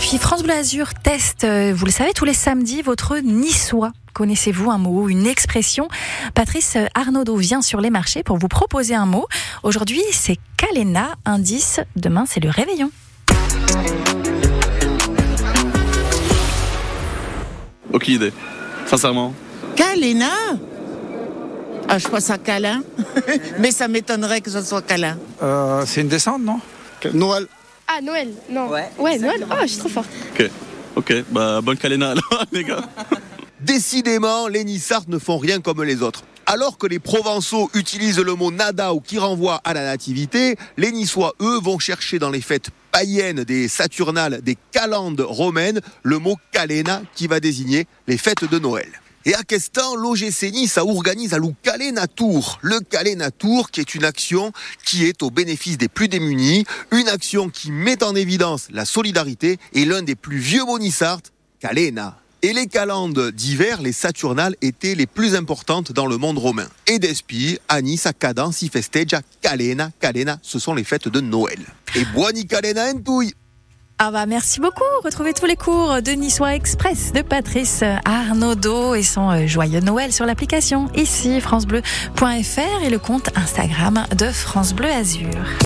Et puis France Bleu Azur teste, euh, vous le savez, tous les samedis, votre niçois. Connaissez-vous un mot, une expression? Patrice Arnaudot vient sur les marchés pour vous proposer un mot. Aujourd'hui, c'est Kalena, indice. Demain, c'est le réveillon. Aucune idée, sincèrement. Kalena? Ah, Je pense à câlin, mais ça m'étonnerait que ce soit câlin. Euh, c'est une descente, non? Noël. Ah, Noël, non. Ouais, Ouais, Noël. Oh, je suis trop forte. Ok, ok, bah bonne caléna alors les gars. Décidément, les Nissards ne font rien comme les autres. Alors que les Provençaux utilisent le mot nada ou qui renvoie à la nativité, les Niçois, eux, vont chercher dans les fêtes païennes des Saturnales, des calendes romaines, le mot calena qui va désigner les fêtes de Noël. Et à Questan, l'OGC Nice a organise à Calena Tour. Le Calena Tour qui est une action qui est au bénéfice des plus démunis, une action qui met en évidence la solidarité et l'un des plus vieux mots nissards, Calena. Et les calendes d'hiver, les Saturnales, étaient les plus importantes dans le monde romain. Et d'Espi, à Nice, à Cadan, si festeja, Calena, Calena, ce sont les fêtes de Noël. Et Buoni Calena Entouille Ah bah merci beaucoup. Retrouvez tous les cours de Niçois Express de Patrice Arnaudot et son euh, joyeux Noël sur l'application ici francebleu.fr et le compte Instagram de France Bleu Azur.